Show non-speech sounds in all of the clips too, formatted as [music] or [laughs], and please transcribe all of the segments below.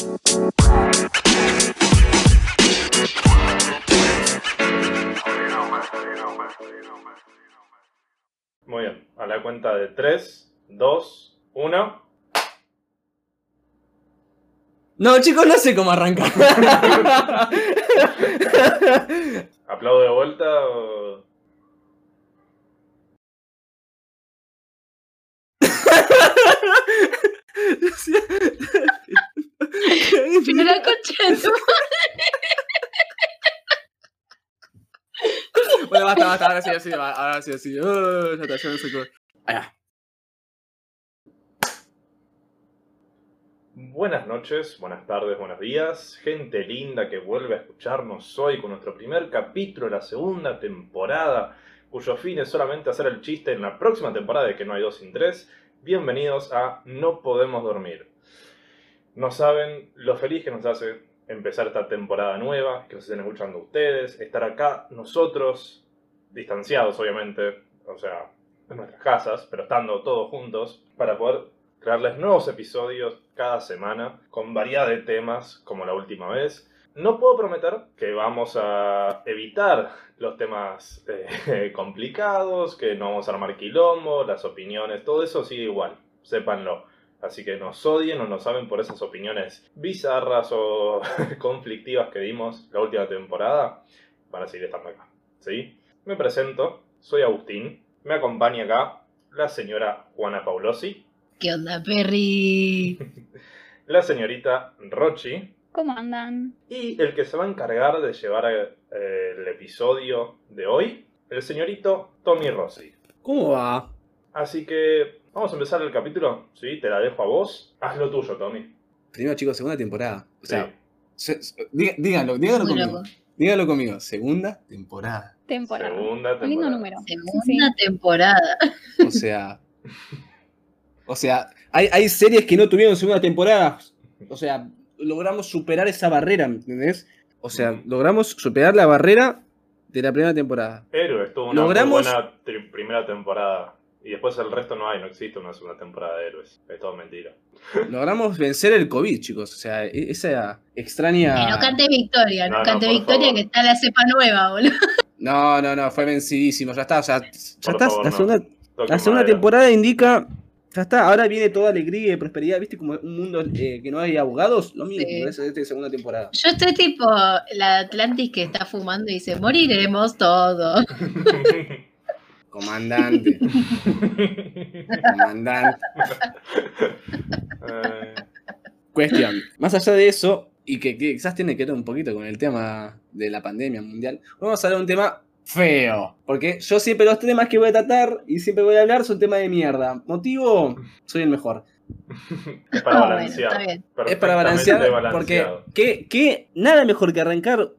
Muy bien, a la cuenta de 3, 2, 1. No, chicos, no sé cómo arrancar. [laughs] ¿Aplaudo de vuelta o.? [laughs] Pero la [laughs] concha de tu bueno, basta, basta, ahora sí, así, ahora sí, así. Uh, ya está, ya no sé cómo. Allá. Buenas noches, buenas tardes, buenos días, gente linda que vuelve a escucharnos hoy con nuestro primer capítulo de la segunda temporada, cuyo fin es solamente hacer el chiste en la próxima temporada de que no hay dos sin tres. Bienvenidos a No Podemos Dormir. No saben lo feliz que nos hace empezar esta temporada nueva, que nos estén escuchando ustedes, estar acá nosotros, distanciados obviamente, o sea, en nuestras casas, pero estando todos juntos, para poder traerles nuevos episodios cada semana con variedad de temas como la última vez. No puedo prometer que vamos a evitar los temas eh, [laughs] complicados, que no vamos a armar quilombo, las opiniones, todo eso sigue igual, sépanlo. Así que nos odien o nos saben por esas opiniones bizarras o [laughs] conflictivas que dimos la última temporada, van a seguir estando acá. ¿Sí? Me presento, soy Agustín, me acompaña acá la señora Juana Paulosi, ¿Qué onda, Perry? [laughs] la señorita Rochi ¿Cómo andan? y el que se va a encargar de llevar eh, el episodio de hoy, el señorito Tommy Rossi. ¿Cómo va? Así que vamos a empezar el capítulo, ¿sí? Te la dejo a vos. Haz lo tuyo, Tommy. Primero, chicos, segunda temporada. O sea, Sí. se- se- diga- díganlo, díganlo Muy conmigo. loco. Díganlo conmigo. Segunda temporada. Temporada. Segunda temporada. Lindo número. Segunda temporada. O sea. o sea, hay, hay series que no tuvieron segunda temporada. O sea, logramos superar esa barrera, ¿me entendés? O sea, Mm. logramos superar la barrera de la primera temporada. Héroes tuvo una Logramos- muy buena tri- primera temporada. Y después el resto no hay, no existe una segunda temporada de Héroes. Es todo mentira. [laughs] Logramos vencer el COVID, chicos. O sea, e- esa extraña. Que no cante Victoria, no, No, cante Victoria favor. que está la cepa nueva, boludo. [laughs] No, no, no, fue vencidísimo. Ya está, o sea, ya Por está. favor, la segunda, la segunda temporada indica. Ya está, ahora viene toda alegría y prosperidad, ¿viste? Como un mundo eh, que no hay abogados, lo mismo, Sí. es esta segunda temporada. Yo estoy tipo la Atlantis que está fumando y dice, moriremos todos. [laughs] Comandante, comandante. Cuestión, más allá de eso, y que, que quizás tiene que ver un poquito con el tema de la pandemia mundial, vamos a hablar de un tema feo. Porque yo siempre los temas que voy a tratar y siempre voy a hablar son temas de mierda. Motivo, soy el mejor. es para Ah, bueno, balancear. Es para balancear, porque balanceado. ¿qué, qué- nada mejor que arrancar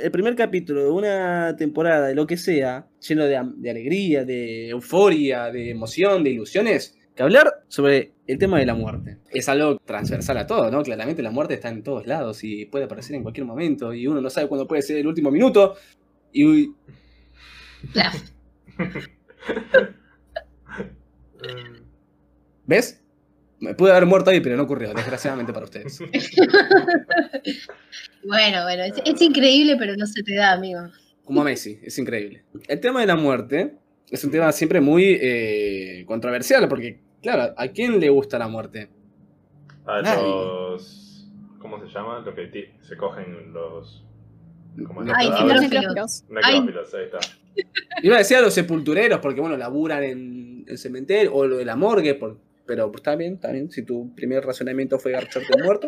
el primer capítulo de una temporada, de lo que sea, lleno de, de alegría, de euforia, de emoción, de ilusiones, que hablar sobre el tema de la muerte. Es algo transversal a todo, ¿no? Claramente la muerte está en todos lados y puede aparecer en cualquier momento y uno no sabe cuándo puede ser el último minuto. Y ¿ves? Me pude haber muerto ahí, pero no ocurrió, desgraciadamente para ustedes. [laughs] Bueno, bueno, es, es increíble, pero no se te da, amigo. Como a Messi, es increíble. El tema de la muerte es un tema siempre muy eh, controversial, porque, claro, ¿a quién le gusta la muerte? A Nadie. los. ¿Cómo se llama? Lo que se cogen los. ¿Cómo? Ay, Los necrófilos. Necrófilos, ahí está. Iba a decir a los sepultureros, porque, bueno, laburan en el cementerio, o lo de la morgue, por- pero pues, está bien, está bien. Si tu primer razonamiento fue garcharte un muerto.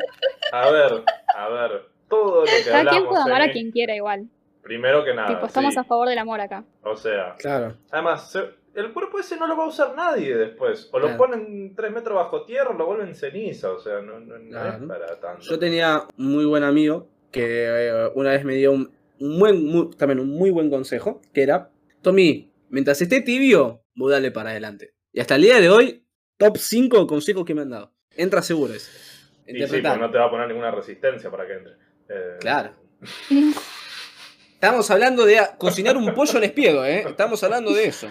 A ver, a ver. Todo lo que Cada hablamos. quien puede amar a en- quien quiera igual. Primero que nada. tipo, estamos sí. a favor del amor acá. O sea, Claro. además, se- el cuerpo ese no lo va a usar nadie después. O lo Claro. ponen tres metros bajo tierra o lo vuelven ceniza. O sea, no, no- no Claro. es para tanto. Yo tenía un muy buen amigo que eh, una vez me dio un, un buen, muy- también un muy buen consejo, que era, Tommy, mientras esté tibio, vos dale para adelante. Y hasta el día de hoy, top 5 consejos que me han dado. Entra seguro ese. Y sí, no te va a poner ninguna resistencia para que entre. Eh, Claro. Estamos hablando de a- cocinar un pollo al espiedo, ¿eh? Estamos hablando de eso.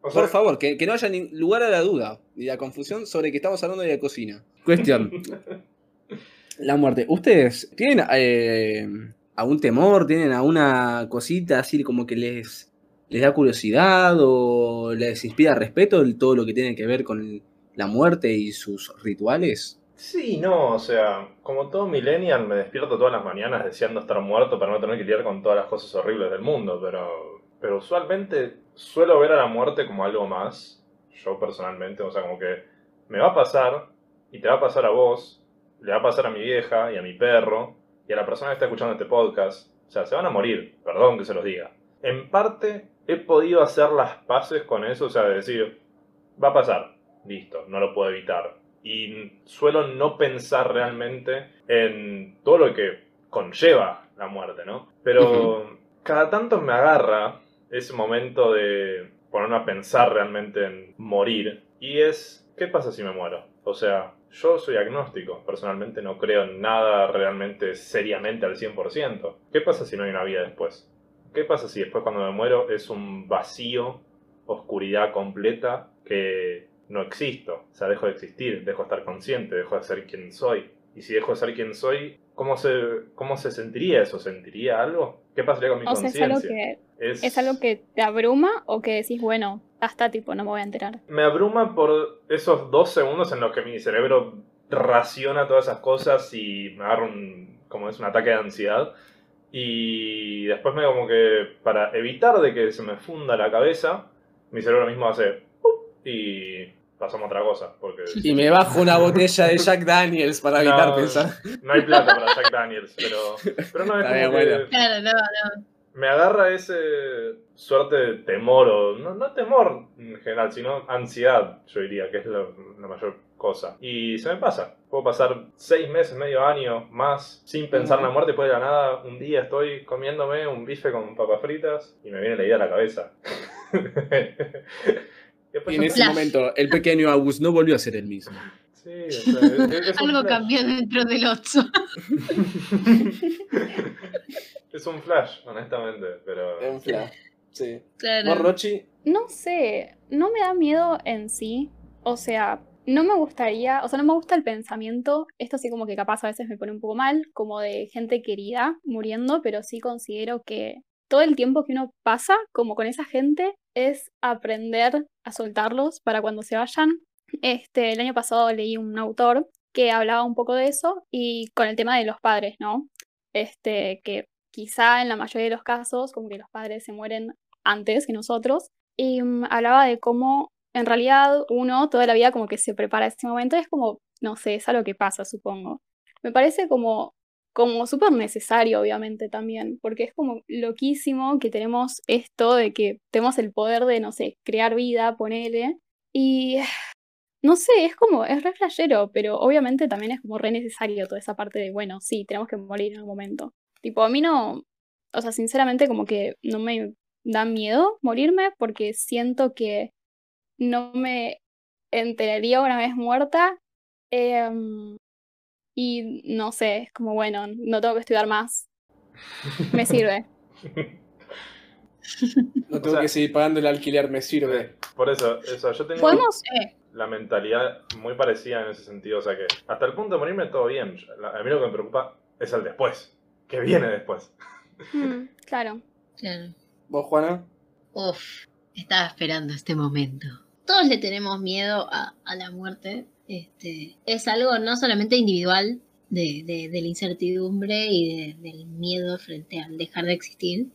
o sea, Por favor, que, que no haya ni lugar a la duda ni la confusión sobre que estamos hablando de la cocina. Cuestión. [laughs] La muerte. ¿Ustedes tienen eh, algún temor? ¿Tienen alguna cosita así como que les, les da curiosidad o les inspira respeto todo lo que tiene que ver con la muerte y sus rituales? Sí, no, o sea, como todo millennial me despierto todas las mañanas deseando estar muerto para no tener que lidiar con todas las cosas horribles del mundo, pero, pero usualmente suelo ver a la muerte como algo más, yo personalmente, o sea, como que me va a pasar y te va a pasar a vos, le va a pasar a mi vieja y a mi perro y a la persona que está escuchando este podcast, o sea, se van a morir, perdón que se los diga. En parte he podido hacer las paces con eso, o sea, de decir, va a pasar, listo, no lo puedo evitar y suelo no pensar realmente en todo lo que conlleva la muerte, ¿no? Pero cada tanto me agarra ese momento de ponerme a pensar realmente en morir y es, ¿qué pasa si me muero? O sea, yo soy agnóstico, personalmente no creo en nada realmente seriamente al 100%. ¿Qué pasa si no hay una vida después? ¿Qué pasa si después cuando me muero es un vacío, oscuridad completa que no existo, o sea, dejo de existir, dejo de estar consciente, dejo de ser quien soy. Y si dejo de ser quien soy, ¿cómo se, cómo se sentiría eso? ¿Sentiría algo? ¿Qué pasaría con mi conciencia? Es, algo que, es... algo que te abruma o que decís, bueno, hasta tipo, no me voy a enterar? Me abruma por esos dos segundos en los que mi cerebro raciona todas esas cosas y me agarra un, como es un ataque de ansiedad. Y después me como que, para evitar de que se me funda la cabeza, mi cerebro mismo hace... Y pasamos a otra cosa. Porque... Y me bajo una botella de Jack Daniels para evitar pensar. No hay plata para Jack Daniels, pero, pero no es como que Claro, no, no. Me agarra ese suerte de temor, o no, no temor en general, sino ansiedad, yo diría, que es la, mayor cosa. Y se me pasa. Puedo pasar seis meses, medio año, más, sin pensar en la muerte, después de la nada, un día estoy comiéndome un bife con papas fritas y me viene la idea a la cabeza. [laughs] Y en ese momento, el pequeño August no volvió a ser el mismo. Sí, es, Algo cambió dentro del Otso. [laughs] es un flash, honestamente, pero... Es un flash, sí. Claro. No sé, no me da miedo en sí. O sea, no me gustaría, o sea, no me gusta el pensamiento, esto sí como que capaz a veces me pone un poco mal, como de gente querida muriendo, pero sí considero que todo el tiempo que uno pasa como con esa gente es aprender a soltarlos para cuando se vayan. Este, el año pasado leí un autor que hablaba un poco de eso y con el tema de los padres, ¿no? Este, que quizá en la mayoría de los casos como que los padres se mueren antes que nosotros y mm, hablaba de cómo en realidad uno toda la vida como que se prepara a ese momento, es como, no sé, es algo que pasa, supongo. Me parece como como súper necesario, obviamente, también, porque es como loquísimo que tenemos esto de que tenemos el poder de, no sé, crear vida, ponele, y [sighs] no sé, es como, es re flashero, pero obviamente también es como re necesario toda esa parte de, bueno, sí, tenemos que morir en algún momento. Tipo, a mí no, o sea, sinceramente como que no me da miedo morirme porque siento que no me enteraría una vez muerta. Eh, y no sé, es como, bueno, no tengo que estudiar más. Me sirve. [laughs] No tengo que seguir pagando el alquiler, me sirve. Por eso, eso yo tengo ¿Podemos? la mentalidad muy parecida en ese sentido. O sea que hasta el punto de morirme todo bien. A mí lo que me preocupa es el después. ¿Qué viene después? Mm, claro. Claro. ¿Vos, Juana? Uf, estaba esperando este momento. Todos le tenemos miedo a, a la muerte, este, es algo no solamente individual de, la incertidumbre y del miedo frente al dejar de existir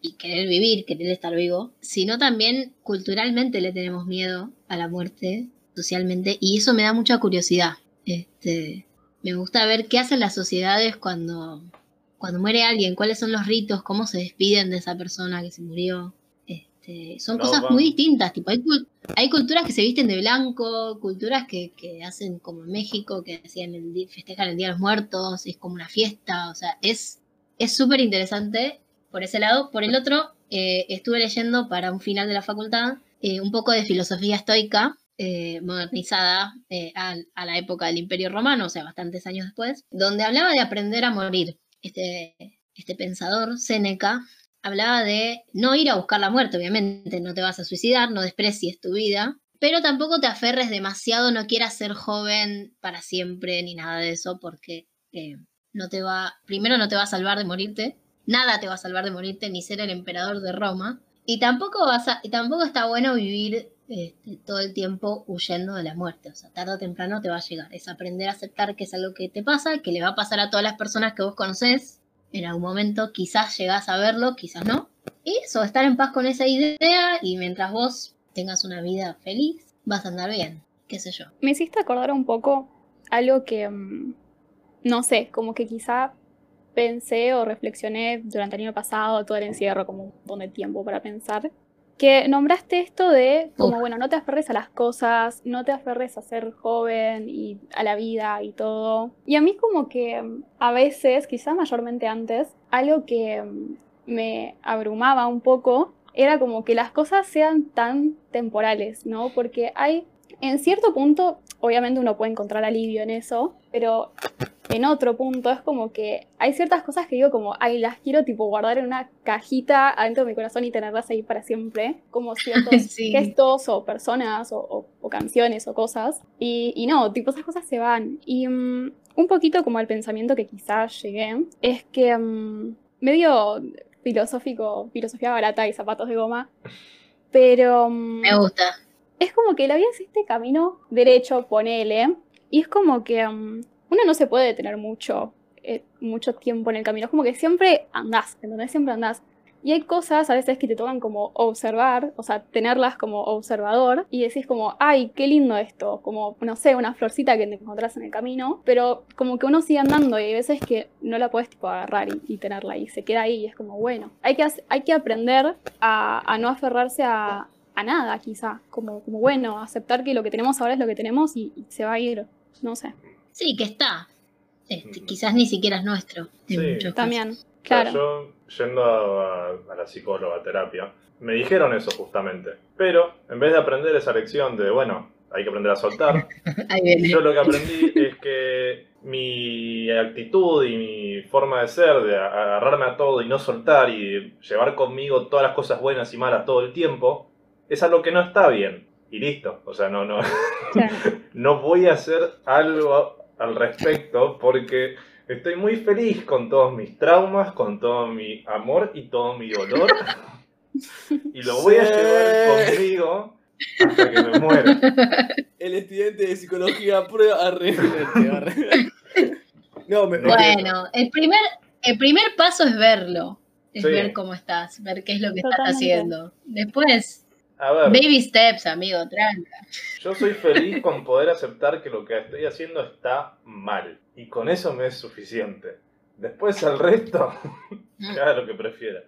y querer vivir, querer estar vivo, sino también culturalmente le tenemos miedo a la muerte, socialmente, y eso me da mucha curiosidad. Este, me gusta ver qué hacen las sociedades cuando, cuando muere alguien, cuáles son los ritos, cómo se despiden de esa persona que se murió. Este, son cosas muy distintas, tipo, hay, hay, culturas que se visten de blanco, culturas que, que hacen como en México, que hacían el, festejan el Día de los Muertos, es como una fiesta, o sea, es súper interesante por ese lado. Por el otro, eh, estuve leyendo para un final de la facultad eh, un poco de filosofía estoica, eh, modernizada a, a, la época del Imperio Romano, o sea, bastantes años después, donde hablaba de aprender a morir. Este, este pensador, Séneca, hablaba de no ir a buscar la muerte, obviamente, no te vas a suicidar, no desprecies tu vida, pero tampoco te aferres demasiado, no quieras ser joven para siempre ni nada de eso, porque que no te va, primero no te va a salvar de morirte, nada te va a salvar de morirte, ni ser el emperador de Roma, y tampoco, vas a, y tampoco está bueno vivir este, todo el tiempo huyendo de la muerte, o sea, tarde o temprano te va a llegar, es aprender a aceptar que es algo que te pasa, que le va a pasar a todas las personas que vos conocés, en algún momento quizás llegás a verlo, quizás no, eso, estar en paz con esa idea y mientras vos tengas una vida feliz, vas a andar bien, qué sé yo. Me hiciste acordar un poco algo que, mm, no sé, como que quizá pensé o reflexioné durante el año pasado, todo el encierro, como un montón de tiempo para pensar, que nombraste esto de como, bueno, no te aferres a las cosas, no te aferres a ser joven y a la vida y todo. Y a mí como que mm, a veces, quizá mayormente antes, algo que mm, me abrumaba un poco era como que las cosas sean tan temporales, ¿no? Porque hay, en cierto punto, obviamente uno puede encontrar alivio en eso, pero en otro punto es como que hay ciertas cosas que digo como, ay, las quiero tipo guardar en una cajita adentro de mi corazón y tenerlas ahí para siempre, como ciertos [laughs] Sí. gestos o personas o, o- o canciones o cosas. Y, y no, tipo esas cosas se van. Y mm, un poquito como el pensamiento que quizás llegué es que mm, medio filosófico, filosofía barata y zapatos de goma, pero... mm, Me gusta. es como que la vida es este camino derecho, ponele, y es como que uno no se puede detener mucho, eh, mucho tiempo en el camino, es como que siempre andás, ¿entendés? Siempre andás. Y hay cosas a veces que te tocan como observar, o sea, tenerlas como observador y decís como, ay, qué lindo esto, como, no sé, una florcita que te encontrás en el camino, pero como que uno sigue andando y hay veces que no la puedes tipo agarrar y, tenerla y se queda ahí y es como, bueno, hay que, hay que aprender a, no aferrarse a, a nada, quizá. Como, como bueno, aceptar que lo que tenemos ahora es lo que tenemos y, y se va a ir. No sé. Sí, que está. Este, Mm. quizás ni siquiera es nuestro. en Sí. casos. También, claro. yo, yendo a, a- la psicóloga, a terapia, me dijeron eso justamente. Pero, en vez de aprender esa lección de, bueno, hay que aprender a soltar, [laughs] yo lo que aprendí es que mi actitud y mi forma de ser, de agarrarme a todo y no soltar y llevar conmigo todas las cosas buenas y malas todo el tiempo, es algo que no está bien. Y listo. O sea, no, no, Claro. [laughs] no voy a hacer algo al respecto porque estoy muy feliz con todos mis traumas, con todo mi amor y todo mi dolor. Y lo voy a llevar conmigo hasta que me muera. El estudiante de psicología prueba a No, me, me- Bueno, el primer, el primer paso es verlo. Es Sí. ver cómo estás, ver qué es lo que estás haciendo. Después, A ver, baby steps, amigo, tranca. yo soy feliz con poder aceptar que lo que estoy haciendo está mal. Y con eso me es suficiente. Después al resto, que [laughs] haga lo que prefiera.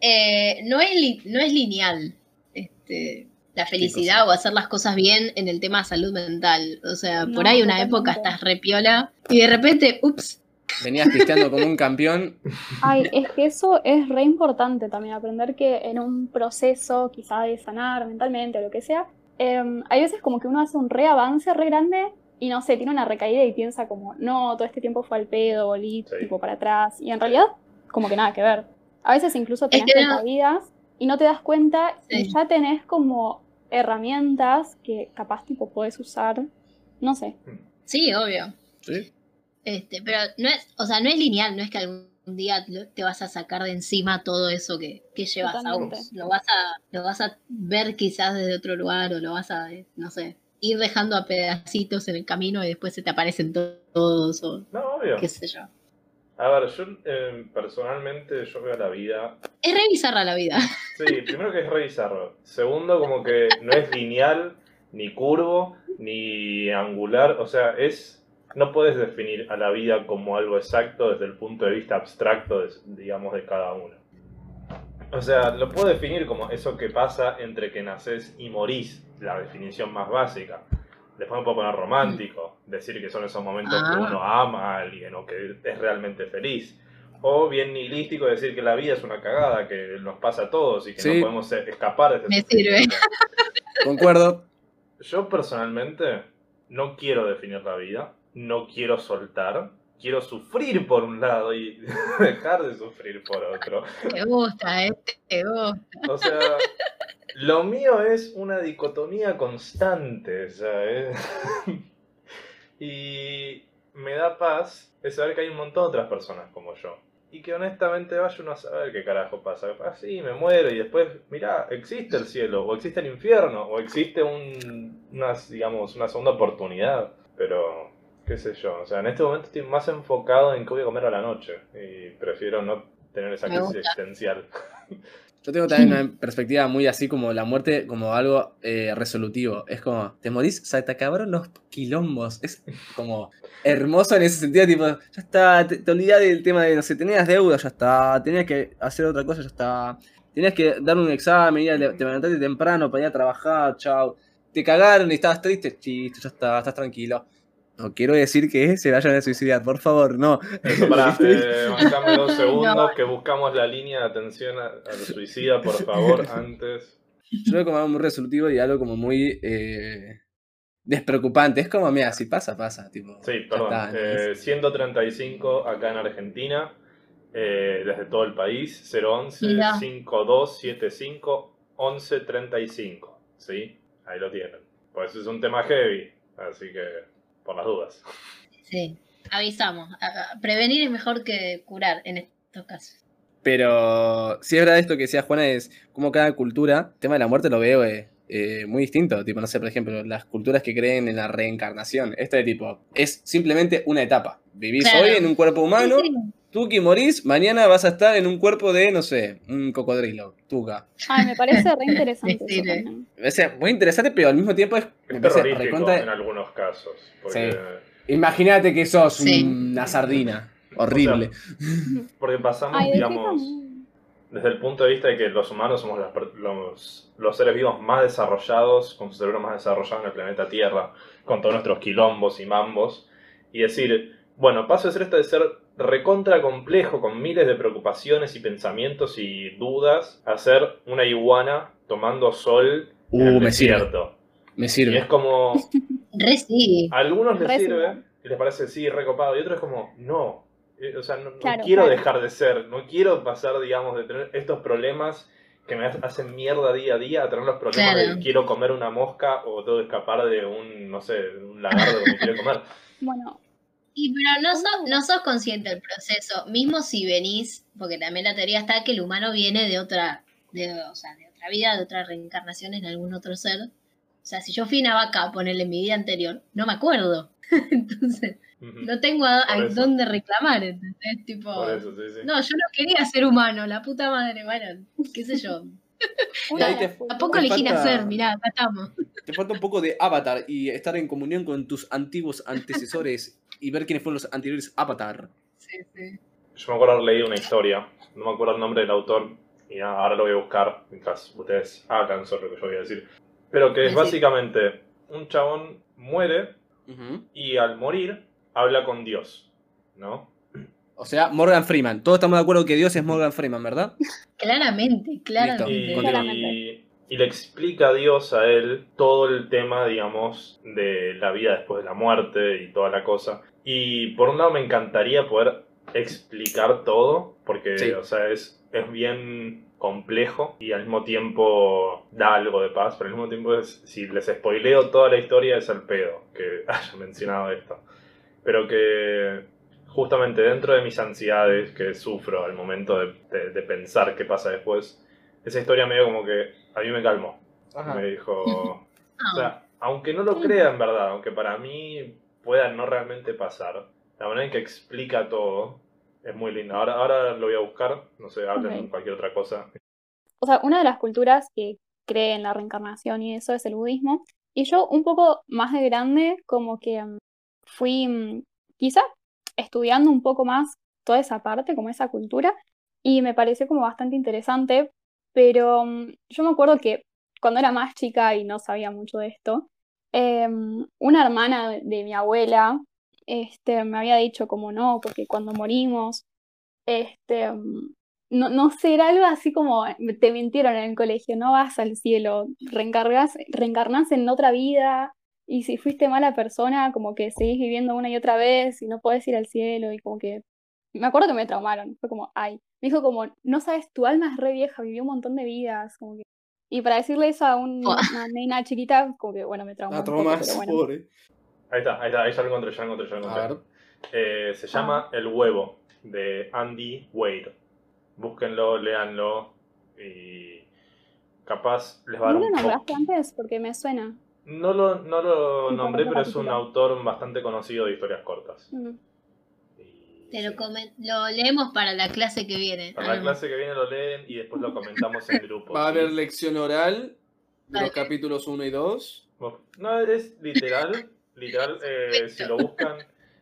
Eh, no, es no es lineal este, la felicidad o hacer las cosas bien en el tema salud mental. O sea, por ahí una época estás repiola y de repente, ups, Venías pisteando como un campeón. Ay, es que eso es re importante también, aprender que en un proceso quizá de sanar mentalmente o lo que sea, em, hay veces como que uno hace un re avance re grande y no sé, tiene una recaída y piensa como, no, todo este tiempo fue al pedo, volví Sí. tipo para atrás. Y en realidad, como que nada que ver. A veces incluso tenés que no- recaídas y no te das cuenta y ya tenés como herramientas que capaz tipo podés usar, no sé. sí, obvio. ¿Sí? Este, pero no es, o sea, no es lineal, no es que algún día te vas a sacar de encima todo eso que, que llevas Totalmente. a vos. Lo vas a, lo vas a ver quizás desde otro lugar o lo vas a, eh, no sé, ir dejando a pedacitos en el camino y después se te aparecen to- todos o No, obvio. qué sé yo. A ver, yo eh, personalmente yo veo la vida Es re bizarra la vida. Sí, primero que es re bizarro. Segundo, como que no es lineal, ni curvo, ni angular. O sea, es. No puedes definir a la vida como algo exacto desde el punto de vista abstracto, de- digamos, de cada uno. O sea, lo puedo definir como eso que pasa entre que naces y morís, la definición más básica. Después me puedo poner romántico, decir que son esos momentos que Ah. uno ama a alguien o que es realmente feliz. O bien nihilístico, decir que la vida es una cagada, que nos pasa a todos y que Sí. no podemos eh, escapar de este Me sirve. [laughs] Concuerdo. Yo personalmente no quiero definir la vida, no quiero soltar, quiero sufrir por un lado y [laughs] dejar de sufrir por otro. Te gusta, eh, te gusta. O sea, lo mío es una dicotomía constante, o sea, es- y me da paz es saber que hay un montón de otras personas como yo. Y que honestamente vaya uno a saber qué carajo pasa. Así me muero y después, mirá, existe el cielo, o existe el infierno, o existe un, una, digamos, una segunda oportunidad. Pero, qué sé yo, o sea, en este momento estoy más enfocado en qué voy a comer a la noche. Y prefiero no tener esa crisis existencial. [laughs] Yo tengo también [laughs] una perspectiva muy así como la muerte como algo eh, resolutivo. Es como, te morís, se te acabaron los quilombos. Es como hermoso en ese sentido, tipo, ya está, te, te olvidás del tema de, no sé, tenías deuda, ya está, tenías que hacer otra cosa, ya está. Tenías que dar un examen, ir a te levantaste temprano para ir a trabajar, chao. Te cagaron y estabas triste, chiste, ya está, estás tranquilo. No quiero decir que [laughs] se vayan a suicidar, por favor, no. Eso para, [laughs] eh, dos [laughs] segundos No. que buscamos la línea de atención a- al suicida, por favor, antes. Yo lo veo como algo muy resolutivo y algo como muy eh, despreocupante. Es como, mira, si pasa, pasa. Tipo, Sí, perdón. está, eh, 135 acá en Argentina, eh, desde todo el país, 011 Mirá. 5275 1135. ¿Sí? Ahí lo tienen. Pues es un tema heavy, así que por las dudas. Sí, avisamos. Prevenir es mejor que curar en estos casos. Pero si es verdad esto que decía Juana, es como cada cultura, el tema de la muerte lo veo eh, eh, muy distinto. Tipo, no sé, por ejemplo, las culturas que creen en la reencarnación. Este tipo, es simplemente una etapa. Vivís Claro. hoy en un cuerpo humano, Sí, tú que morís, mañana vas a estar en un cuerpo de, no sé, un cocodrilo, tuca. Ay, me parece re interesante [laughs] eso Sí, sí. también. O sea, muy interesante, pero al mismo tiempo es, Es terrorífico recontra- en algunos casos. Porque, Sí. Imagínate que sos Sí. una sardina. Horrible. [laughs] porque pasamos, Ay, ¿de qué digamos, desde el punto de vista de que los humanos somos las per- los, los seres vivos más desarrollados, con su cerebro más desarrollado en el planeta Tierra, con todos nuestros quilombos y mambos, y decir, bueno, paso de ser esto de ser recontra complejo, con miles de preocupaciones y pensamientos y dudas, a ser una iguana tomando sol en Uh, el me sirve. desierto. Me Y sirve. es como, [laughs] Re sí. a algunos les Re sirve sirve. y les parece sí, recopado, y otros es como, no. Eh, O sea, no, quiero claro. dejar de ser, no quiero pasar, digamos, de tener estos problemas que me ha- hacen mierda día a día, a tener los problemas Claro. de quiero comer una mosca o tengo que escapar de un, no sé, un lagarto que me quiere comer. [laughs] Bueno, Y pero no sos, no sos consciente del proceso, mismo si venís, porque también la teoría está que el humano viene de otra, de, o sea, de otra vida, de otra reencarnación en algún otro ser. O sea, si yo fui una vaca a ponerle en mi vida anterior, no me acuerdo. [laughs] Entonces, no tengo a, dónde reclamar, ¿entendés? Tipo, Por eso, sí, sí. no, yo no quería ser humano, la puta madre, bueno, qué sé yo. [laughs] una te- Tampoco Te elegí nacer, mirá, acá estamos. Te falta un poco de Avatar y estar en comunión con tus antiguos antecesores y ver quiénes fueron los anteriores Avatar. Sí, sí. Yo me acuerdo haber leído una historia, no me acuerdo el nombre del autor, y nada, ahora lo voy a buscar mientras ustedes hagan sobre lo que yo voy a decir. Pero que es Sí. básicamente un chabón muere y al morir habla con Dios, ¿no? O sea, Morgan Freeman. Todos estamos de acuerdo que Dios es Morgan Freeman, ¿verdad? [laughs] Claramente, claramente. Y, Claramente. y- y le explica a Dios a él todo el tema, digamos, de la vida después de la muerte y toda la cosa. Y por un lado me encantaría poder explicar todo, porque, Sí. o sea, es, es bien complejo y al mismo tiempo da algo de paz, pero al mismo tiempo es, si les spoileo toda la historia es el pedo que [laughs] haya mencionado esto. Pero que justamente dentro de mis ansiedades que sufro al momento de, de- de pensar qué pasa después, esa historia medio como que a mí me calmó. Me dijo, [laughs] o sea, aunque no lo crea en verdad, aunque para mí pueda no realmente pasar, la manera en que explica todo es muy linda. Ahora, ahora lo voy a buscar, no sé, hablen Ok. cualquier otra cosa. O sea, una de las culturas que cree en la reencarnación y eso es el budismo. Y yo un poco más de grande, como que mm, fui mm, quizá estudiando un poco más toda esa parte, como esa cultura, y me pareció como bastante interesante, pero mm, yo me acuerdo que cuando era más chica y no sabía mucho de esto, em, una hermana de, mi abuela este, me había dicho como no, porque cuando morimos, este, mm, no, era algo así como te mintieron en el colegio, no vas al cielo, reencargas, reencarnás en otra vida, y si fuiste mala persona, como que seguís viviendo una y otra vez y no podés ir al cielo, y como que me acuerdo que me traumaron, fue como, ay, me dijo como, no sabes, tu alma es re vieja, vivió un montón de vidas, como que, y para decirle eso a un- una nena chiquita, como que bueno, me traumó Ah, traumas, bueno. pobre. Ahí está, ahí está, ahí ya lo encontré, ya lo encontré, ya lo A encontré. ver. Eh, se llama El huevo, de Andy Wade. Búsquenlo, léanlo y capaz les va a dar ¿No lo un poco. nombraste antes? Porque me suena. No lo, no lo nombré, pero es un autor bastante conocido de historias cortas. Y- Te lo, sí. lo leemos para la clase que viene. Para la Ah, clase que viene lo leen y después lo comentamos en grupo. Va a ¿sí? haber lección oral de Vale. los capítulos 1 y 2. No, es literal. [laughs] literal, eh, si lo buscan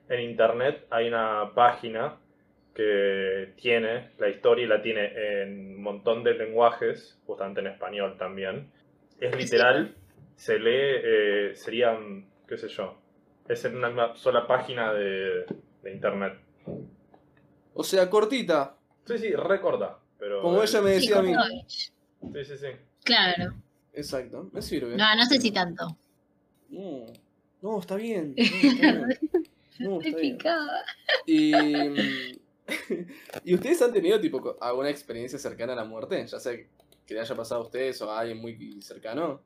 en internet, hay una página que tiene la historia y la tiene en un montón de lenguajes, justamente en español también. Es literal, se lee, eh, serían, qué sé yo, es en una sola página de, de internet. O sea, cortita. Sí, sí, recorda. Pero Como ella me sí, decía a mí. Sí, sí, sí. Claro. Exacto, me sirve. No, no sé si tanto. No, no, está bien. [laughs] No, está bien. No, Te está bien. picaba. Y, mm, [laughs] ¿Y ustedes han tenido tipo alguna experiencia cercana a la muerte? Ya sea que le haya pasado a ustedes o a alguien muy cercano.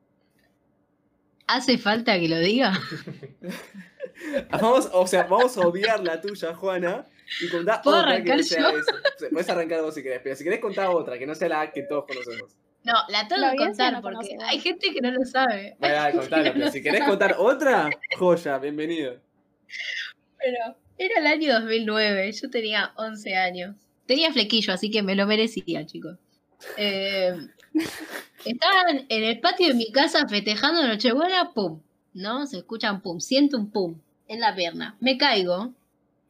¿Hace falta que lo diga? [laughs] Vamos, o sea, vamos a odiar la tuya, Juana, y contar ¿Puedo otra que arrancar no sea yo? esa. O sea, Puedes arrancar vos si querés, pero si querés contar otra, que no sea la que todos conocemos. No, la tengo La que contar no porque hay gente que no lo sabe. Vale, [laughs] dale, contalo, pero si querés contar otra, joya, bienvenido. Pero era el año 2009, yo tenía 11 años. Tenía flequillo, así que me lo merecía, chicos. Eh, estaban en el patio de mi casa festejando Nochebuena, pum, ¿no? Se escuchan pum, siento un pum en la pierna. Me caigo,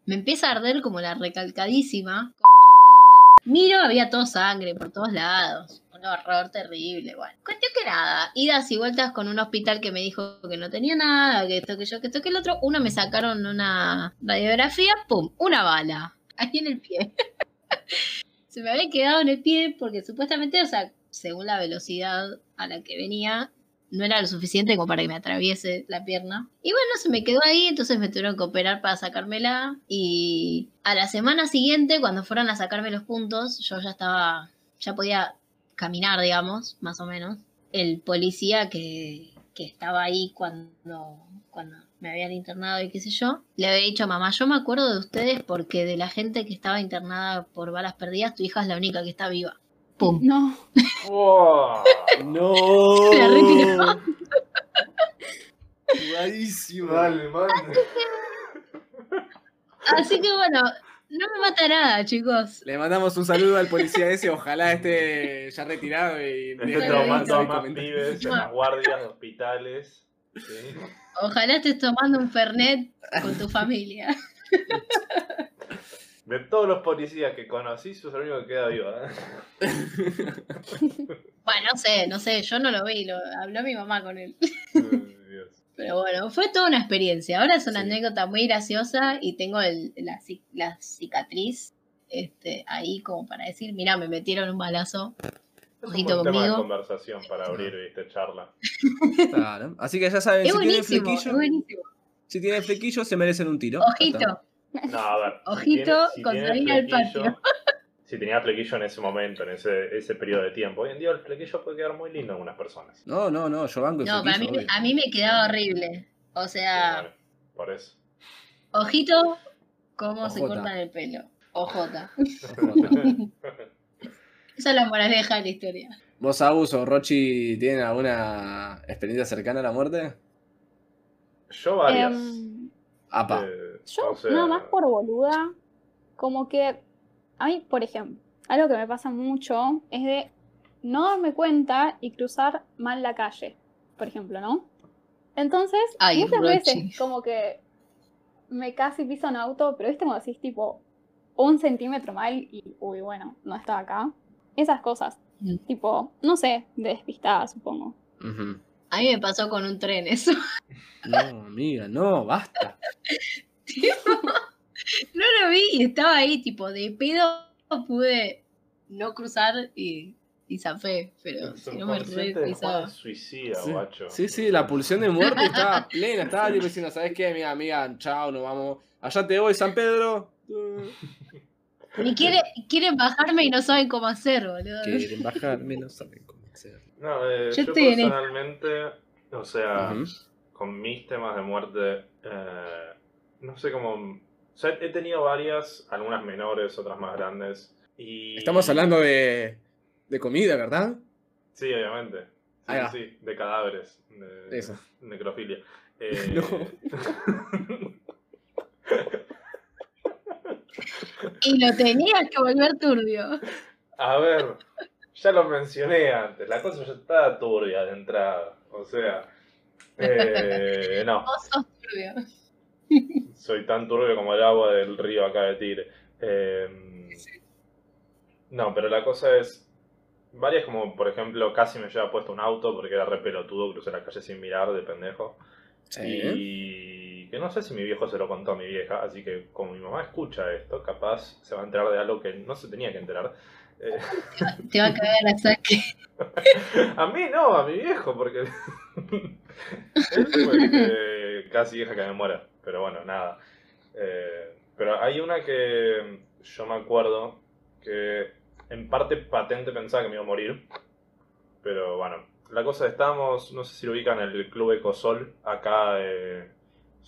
me empieza a arder como la recalcadísima. Miro, había todo sangre por todos lados. Un horror terrible, bueno. Cuestión que nada, idas y vueltas con un hospital que me dijo que no tenía nada, que esto, que yo, que esto, que el otro. Uno me sacaron una radiografía, pum, una bala. Ahí en el pie. Se me había quedado en el pie porque supuestamente, o sea, según la velocidad a la que venía, no era lo suficiente como para que me atraviese la pierna. Y bueno, se me quedó ahí, entonces me tuvieron que operar para sacármela. Y a la semana siguiente, cuando fueron a sacarme los puntos, yo ya estaba, ya podía caminar, digamos, más o menos. El policía que, que estaba ahí cuando, cuando me habían internado y qué sé yo, le había dicho a mamá, yo me acuerdo de ustedes porque de la gente que estaba internada por balas perdidas, tu hija es la única que está viva. ¡Pum! No. No. La retiró. Dale. Así que bueno, no me mata nada, chicos. Le mandamos un saludo al policía ese, ojalá esté ya retirado y de traumando a más pibes en las guardias de hospitales. Sí. Ojalá estés tomando un Fernet con tu familia. De todos los policías que conocí, sos el único que queda vivo. ¿eh? Bueno, no sé, no sé, yo no lo vi, lo habló mi mamá con él. Dios. Pero bueno, fue toda una experiencia. Ahora es una Sí. anécdota muy graciosa y tengo el- la, la cicatriz este, ahí como para decir, mira, me metieron un balazo. Es Ojito un buen tema de conmigo. conversación para abrir, viste, charla. Claro. Así que ya saben, Es si tienen flequillo, si tienen flequillo, se merecen un tiro. Ojito. No, a ver. si Ojito tiene- si con tiene del flequillo- patio. Si tenía flequillo en ese momento, en ese, ese periodo de tiempo. Hoy en día el flequillo puede quedar muy lindo en algunas personas. No, no, no, yo banco el no, para mí, a mí me quedaba horrible. O Sí, sea, por eso. ojito, cómo se Ojota. cortan el pelo. Ojota. [laughs] Esa es la moraleja de la historia. ¿Vos, Agus o Rochi, tienen alguna experiencia cercana a la muerte? Yo varias. Em, Apa. Eh, yo, o sea, nada más por boluda, como que a mí, por ejemplo, algo que me pasa mucho es de no darme cuenta y cruzar mal la calle, por ejemplo, ¿no? Entonces, Ay, muchas Rochi. veces como que me casi piso un auto, pero viste como decís tipo un centímetro mal y, uy, bueno, no estaba acá. Esas cosas, Mm. tipo, no sé, de despistada, supongo. Ujú. A mí me pasó con un tren eso. [laughs] No, amiga, no, basta. No lo vi y estaba ahí, tipo, de pedo pude no cruzar y, y zafé, pero si no me re pisaba. Suicida, Sí, guacho. sí, sí, la pulsión de muerte [laughs] estaba plena. Estaba tipo diciendo, ¿sabes qué, amiga, amiga? Chao, nos vamos. Allá te voy, San Pedro. [laughs] Y quiere, quieren bajarme y no saben cómo hacer, boludo. Quieren [laughs] bajarme, no saben cómo hacer. No, eh, Yo yo, estoy en esto. personalmente, o sea, con mis temas de muerte, eh, no sé cómo sea, he tenido varias, algunas menores, otras más grandes. Y... Estamos hablando de, de comida, ¿verdad? Sí, obviamente. Sí, sí, de cadáveres. De Eso. necrofilia. [laughs] Eh, No. [laughs] Y lo tenías que volver turbio. A ver, ya lo mencioné antes, la cosa ya está turbia de entrada. O sea, eh, no, Vos sos turbio. soy tan turbio como el agua del río acá de Tigre. Eh, no, pero la cosa es, varias como por ejemplo, casi me lleva puesto un auto porque era re pelotudo, crucé la calle sin mirar de pendejo. Sí. Y que no sé si mi viejo se lo contó a mi vieja, así que como mi mamá escucha esto, capaz se va a enterar de algo que no se tenía que enterar. Eh, [laughs] Te va a cagar a saque. [laughs] a mí no, a mi viejo, porque [laughs] él fue casi deja que me muera. Pero bueno, nada. Eh, pero hay una que yo me acuerdo que en parte patente pensaba que me iba a morir. Pero bueno, la cosa es, estábamos, no sé si lo ubican, en el Club Ecosol, acá de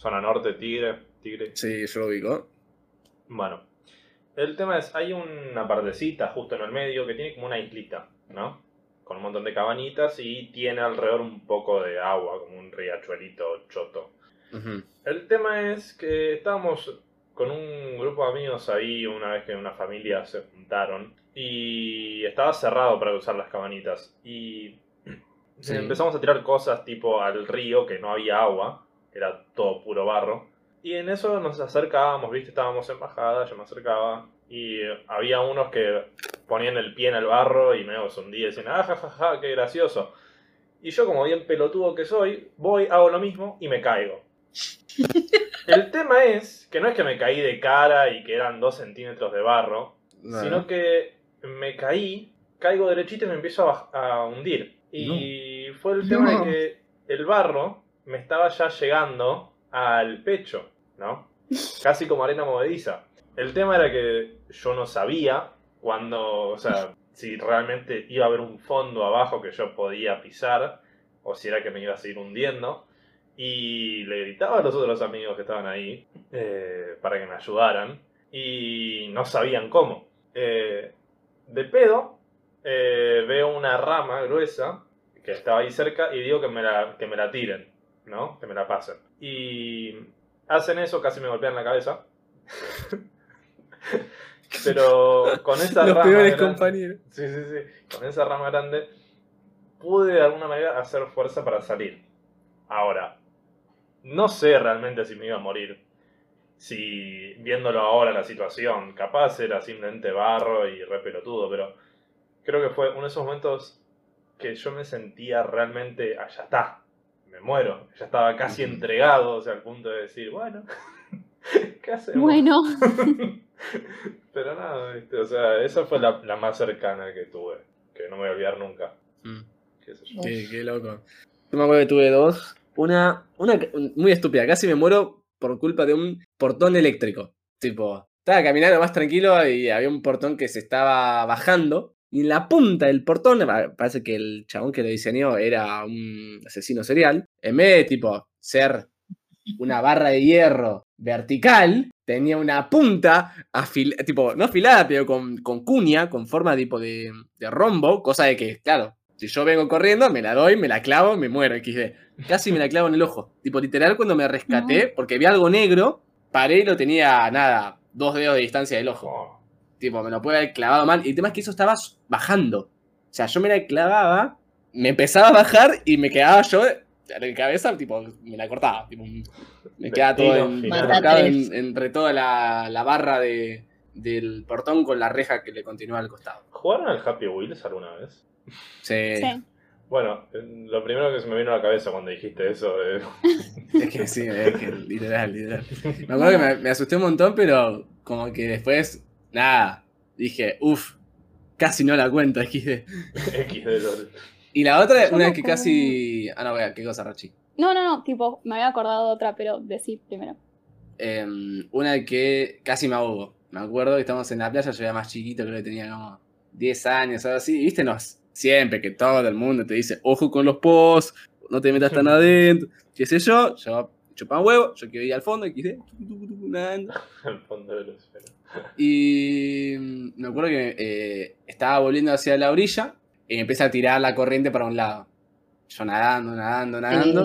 zona norte, Tigre. Tigre. Sí, yo lo ubico. Bueno, el tema es, hay una partecita justo en el medio que tiene como una islita, ¿no? Con un montón de cabañitas y tiene alrededor un poco de agua, como un riachuelito choto. El tema es que estábamos con un grupo de amigos ahí una vez que una familia se juntaron y estaba cerrado para usar las cabañitas y [clears throat] Sí. empezamos a tirar cosas tipo al río que no había agua, era todo puro barro. Y en eso nos acercábamos, viste, estábamos en bajada, yo me acercaba y había unos que ponían el pie en el barro y me hundía y decían, ah, ja, ja, ja, qué gracioso. Y yo como bien pelotudo que soy, voy, hago lo mismo y me caigo. [laughs] El tema es que no es que me caí de cara y que eran dos centímetros de barro, sino que me caí, caigo derechito y me empiezo a, hundir. Y fue el tema No. de que el barro me estaba ya llegando al pecho, ¿no? [laughs] Casi como arena movediza. El tema era que yo no sabía cuando, o sea, si realmente iba a haber un fondo abajo que yo podía pisar o si era que me iba a seguir hundiendo. Y le gritaba a los otros amigos que estaban ahí eh, para que me ayudaran y no sabían cómo. Eh, de pedo, eh, veo una rama gruesa que estaba ahí cerca y digo que me la, que me la tiren, ¿no? Que me la pasen. Y hacen eso, casi me golpean la cabeza. [laughs] Pero con [laughs] esa Los rama peores grande- compañeros. Sí, sí, sí. Con esa rama grande pude de alguna manera hacer fuerza para salir. Ahora, no sé realmente si me iba a morir. Si viéndolo ahora la situación, capaz era simplemente barro y re pelotudo, pero creo que fue uno de esos momentos que yo me sentía realmente, ah, ya está, me muero, ya estaba casi entregado, o sea, al punto de decir, bueno, [laughs] ¿qué hacemos? Bueno, [laughs] Pero nada, ¿viste? o sea, esa fue la, la más cercana que tuve, que no me voy a olvidar nunca. Mm. qué sé yo. Qué, qué loco. Yo me acuerdo que tuve dos. Una, una muy estúpida, casi me muero por culpa de un portón eléctrico. Tipo, estaba caminando más tranquilo y había un portón que se estaba bajando. Y en la punta del portón, pa- parece que el chabón que lo diseñó era un asesino serial. En vez de tipo ser una barra de hierro vertical, tenía una punta afilada, tipo, no afilada, pero con, con cuña, con forma tipo de, de rombo, cosa de que, claro, si yo vengo corriendo, me la doy, me la clavo, me muero, XD. Casi me la clavo en el ojo. Tipo, literal, cuando me rescaté, porque vi algo negro, paré y lo tenía, nada, dos dedos de distancia del ojo. Tipo, me lo puede haber clavado mal. Y el tema es que eso estaba bajando. O sea, yo me la clavaba, me empezaba a bajar y me quedaba yo en cabeza, tipo, me la cortaba. Tipo, me quedaba todo en- entre toda la, la barra de, del portón con la reja que le continúa al costado. ¿Jugaron al Happy Wheels alguna vez? Sí. sí. Bueno, lo primero que se me vino a la cabeza cuando dijiste eso eh, Es que sí, es que literal, literal. Me acuerdo que me, me asusté un montón, pero como que después, nada, dije, uff, casi no la cuento, XD. [laughs] X de LOL. Y la otra, Yo una me que acuerdo- casi. Ah, no, vea, qué cosa, Rachi. No, no, no, tipo, me había acordado de otra, pero decí primero. Em, una que casi me ahogo. Me acuerdo que estábamos en la playa, yo era más chiquito, creo que tenía como 10 años, algo así. Y viste, no, siempre que todo el mundo te dice, ojo con los posts, no te metas tan [laughs] adentro, qué sé yo. Yo chupaban huevo, yo quedé ahí al fondo y quise. [laughs] Al fondo del océano. Y me acuerdo que eh, estaba volviendo hacia la orilla y me empieza a tirar la corriente para un lado. Yo nadando, nadando, nadando.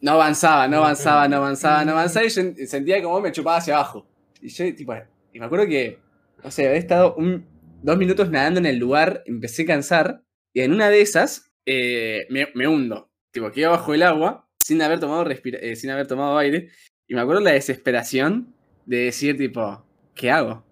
No avanzaba, no avanzaba, no avanzaba, no avanzaba y yo sentía como me chupaba hacia abajo. Y yo, tipo, y me acuerdo que, no sé, había estado un, dos minutos nadando en el lugar, empecé a cansar y en una de esas eh, me, me hundo. Tipo, quedo bajo el agua sin haber tomado respira- eh, sin haber tomado aire. Y me acuerdo la desesperación de decir, tipo, ¿qué hago?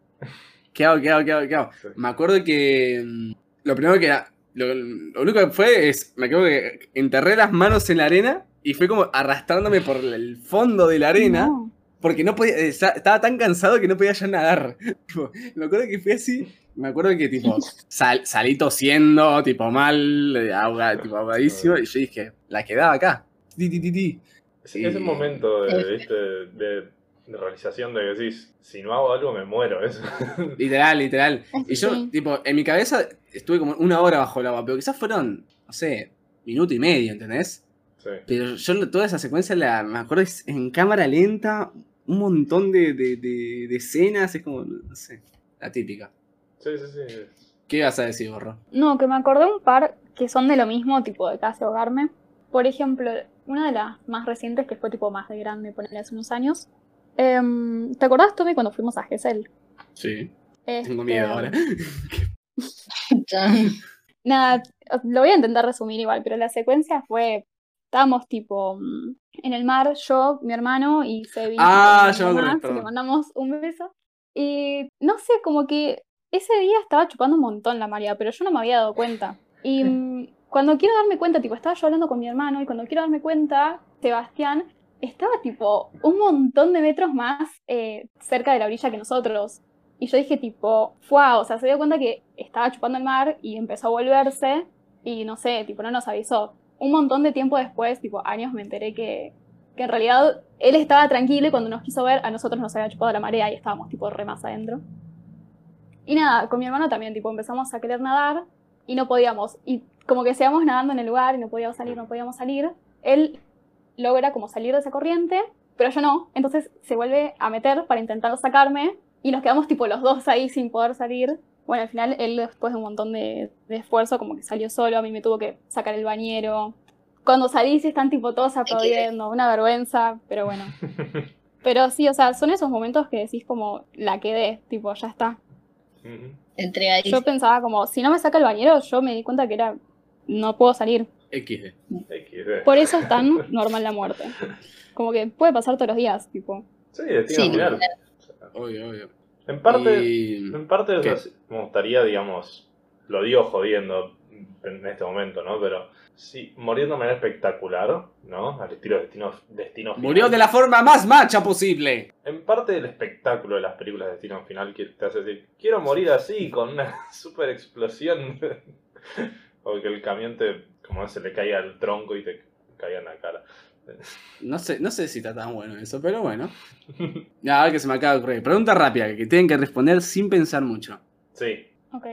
¿Qué hago? ¿Qué hago? ¿Qué hago? ¿Qué hago? Sí. Me acuerdo que mm, lo primero que lo, lo único que fue es, me acuerdo que enterré las manos en la arena y fue como arrastrándome por el fondo de la arena No. porque no podía, eh, esta- estaba tan cansado que no podía ya nadar. [laughs] Me acuerdo que fue así. Me acuerdo que tipo [laughs] sal- salí tosiendo, tipo mal, eh, ahoga- tipo ahogadísimo, y yo dije, la quedaba acá. Ti, ti, ti, momento de, ¿viste? de, de realización de que decís, si no hago algo me muero. Eso. [laughs] Literal, literal. Y yo, sí. tipo, en mi cabeza estuve como una hora bajo el agua, pero quizás fueron, no sé, minuto y medio, ¿entendés? Sí. Pero yo toda esa secuencia la, me acuerdo es en cámara lenta, un montón de, de, de- de escenas, es como, no sé, la típica. Sí, sí, sí. ¿Qué ibas a decir, Borro? No, que me acordé un par que son de lo mismo, tipo de casi ahogarme. Por ejemplo, una de las más recientes, que fue tipo más de grande, ponerle hace unos años. Em, ¿Te acordás, Tommy, cuando fuimos a Gesell? Sí, Este, tengo miedo ahora. [laughs] Nada, lo voy a intentar resumir igual, pero la secuencia fue. Estábamos tipo mm, en el mar, yo, mi hermano y Sebi. Ah, me perdón. Le mandamos un beso. Y no sé, como que ese día estaba chupando un montón la María, pero yo no me había dado cuenta. Y [laughs] mm, cuando quiero darme cuenta, tipo, estaba yo hablando con mi hermano y cuando quiero darme cuenta, Sebastián estaba tipo un montón de metros más eh, cerca de la orilla que nosotros. Y yo dije tipo, wow, o sea, se dio cuenta que estaba chupando el mar y empezó a volverse y no sé, tipo, no nos avisó. Un montón de tiempo después, tipo, años, me enteré que, que en realidad él estaba tranquilo y cuando nos quiso ver, a nosotros nos había chupado la marea y estábamos tipo re más adentro. Y nada, con mi hermano también, tipo, empezamos a querer nadar y no podíamos. Y como que seguíamos nadando en el lugar y no podíamos salir, no podíamos salir. Él logra como salir de esa corriente, pero yo no. Entonces se vuelve a meter para intentar sacarme y nos quedamos tipo los dos ahí sin poder salir. Bueno, al final él después de un montón de, de esfuerzo como que salió solo, a mí me tuvo que sacar el bañero. Cuando salís están tipo todos aplaudiendo, una vergüenza, pero bueno. [laughs] Pero sí, o sea, son esos momentos que decís como, la quedé, tipo, ya está. Entregadísimo. Yo pensaba como, si no me saca el bañero, yo me di cuenta que era, no puedo salir. XD. XD. Por eso es tan normal la muerte. Como que puede pasar todos los días, tipo. Sí, destino Sí, final. Obvio, obvio. En parte, Y- en parte me gustaría, digamos, lo digo jodiendo en este momento, ¿no? Pero sí, morir de manera espectacular, ¿no? Al estilo Destino, destino Final. Murió de la forma más macha posible. En parte del espectáculo de las películas de Destino Final que te hace decir, quiero morir así, con una [laughs] super explosión. O que el camión te, como se le caiga al tronco y te caiga en la cara. No sé, no sé si está tan bueno eso, pero bueno. Ya, a ver que se me acaba de ocurrir. Pregunta rápida, que tienen que responder sin pensar mucho. Sí.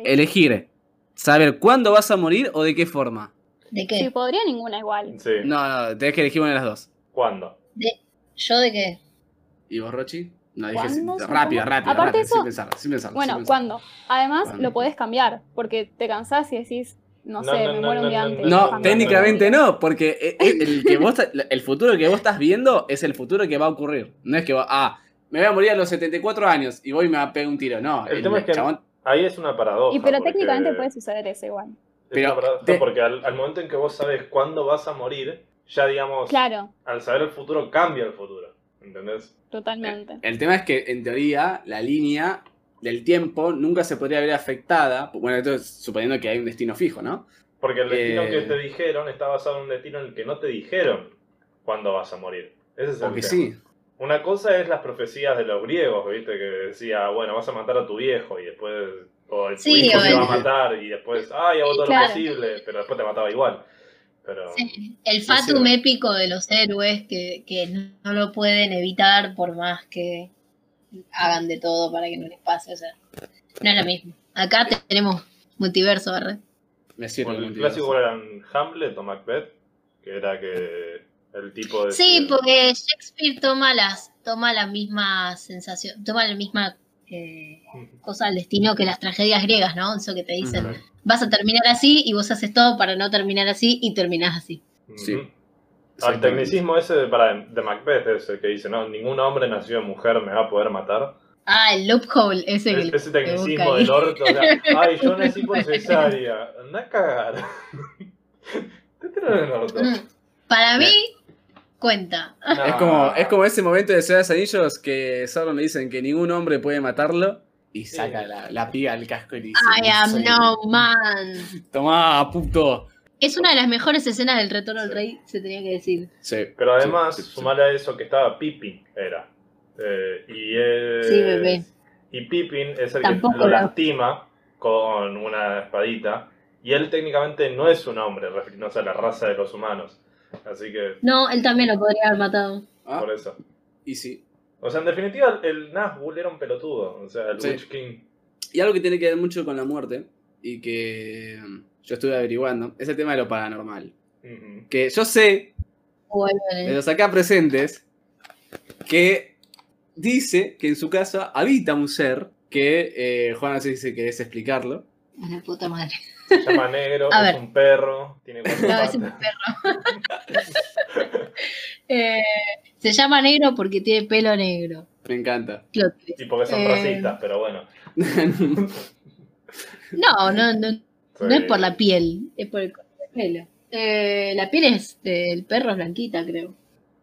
Elegir. Saber cuándo vas a morir o de qué forma. ¿De Si qué? podría ninguna igual. sí. No, no, tenés que elegir una de las dos. ¿Cuándo? ¿Yo de qué? ¿Y vos, Rochi? No, dije ¿Cuándo, sí, rápido, rápido, Aparte rápido, eso- sin pensar, sin pensar. Bueno, sin pensar. ¿cuándo? Además, ¿Cuándo? lo podés cambiar, porque te cansás y decís, no, No, sé, no, me no, muero un día no, antes. no, técnicamente no, porque el, [laughs] que vos, el futuro que vos estás viendo es el futuro que va a ocurrir. No es que vos, ah, me voy a morir a los 74 años y voy y me va a pegar un tiro. No, El tema es que- chabón- Ahí es una paradoja. Y pero porque- técnicamente puede suceder eso igual. es Pero una paradoja te- porque al, al momento en que vos sabes cuándo vas a morir, ya digamos, Claro, al saber el futuro cambia el futuro. ¿Entendés? totalmente. El tema es que, en teoría, la línea del tiempo nunca se podría ver afectada. Bueno, esto es suponiendo que hay un destino fijo, ¿no? Porque el destino Eh. que te dijeron está basado en un destino en el que no te dijeron cuándo vas a morir. Ese es el que tema. sí. Una cosa es las profecías de los griegos, ¿viste? Que decía, bueno, vas a matar a tu viejo y después. O tu Sí, hijo te el- va a matar y después, ay, hago todo Claro. lo posible, pero después te mataba igual. Pero. Sí, El Sí, fatum sí. épico de los héroes que, que no lo pueden evitar por más que hagan de todo para que no les pase. O sea, no es lo mismo. Acá tenemos multiverso, ¿verdad? Me sirve Bueno, el multiverso. clásico eran Hamlet o Macbeth, que era que El tipo de. Sí, porque Shakespeare toma las, toma la misma sensación, toma la misma eh, cosa del destino que las tragedias griegas, ¿no? Eso que te dicen, vas a terminar así y vos haces todo para no terminar así y terminás así. Sí. Al tecnicismo ese de, para, de Macbeth es el que dice, no, ningún hombre nacido de mujer me va a poner a matar. Ah, el loophole ese que Es- ese tecnicismo del orto, o sea, [laughs] ay, yo nací por cesárea, anda a cagar. [laughs] Te tiran en el orto. Mm, Para mí, cuenta. No. Es como, es como ese momento de Ciudad de los Anillos que Sauron le dicen que ningún hombre puede matarlo y saca la, la piga al casco y le dice: I am "Soy- no man. [laughs] Tomá, puto. Es una de las mejores escenas del Retorno al Rey, se tenía que decir. Sí, Pero además, sí, sí, sí. sumarle a eso que estaba Pippin, era. Eh, y es- Sí, bebé. Y Pippin es el Tampoco que lo lo- lastima con una espadita. Y él técnicamente no es un hombre, refiriéndose a la raza de los humanos. Así que, No, él también lo podría haber matado. Ah, por eso. y sí. O sea, en definitiva, el Nazgûl era un pelotudo. O sea, el Sí. Witch King. Y algo que tiene que ver mucho con la muerte y que yo estuve averiguando es el tema de lo paranormal. Que yo sé de Vuelve. los acá presentes que dice que en su casa habita un ser que eh, Juan no sé si querés explicarlo. A la puta madre. Se llama negro, [laughs] A es ver. un perro, tiene cuatro No, es un perro. [laughs] Eh, se llama negro porque tiene pelo negro. Me encanta. Y porque son Eh, racistas, pero bueno. [laughs] No, no, no, no es por la piel, es por el color del pelo. Eh, la piel es del perro es blanquita, creo.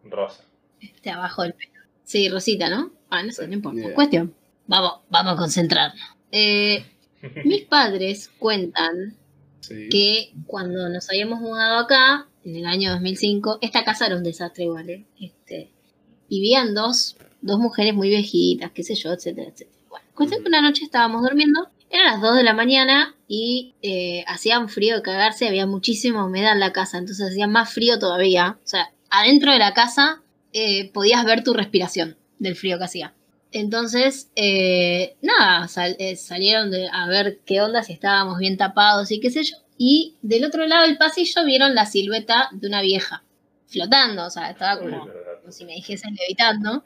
Rosa. Este abajo del pelo. Sí, Rosita, ¿no? Ah, no sé, no importa. Cuestión. Vamos, vamos a concentrarnos. Eh, [laughs] mis padres cuentan Sí. que cuando nos habíamos mudado acá, en el año 2005, esta casa era un desastre igual, ¿eh? Este, vivían dos, dos mujeres muy viejitas, qué sé yo, etcétera, etcétera. Bueno, cuestión que una noche estábamos durmiendo, eran las 2 de la mañana y eh, hacía un frío de cagarse, había muchísima humedad en la casa, entonces hacía más frío todavía. O sea, adentro de la casa eh, podías ver tu respiración del frío que hacía. Entonces, eh, nada, sal- eh, salieron de- a ver qué onda, si estábamos bien tapados y qué sé yo. Y del otro lado del pasillo vieron la silueta de una vieja flotando, o sea, estaba como, si me dijesen levitando.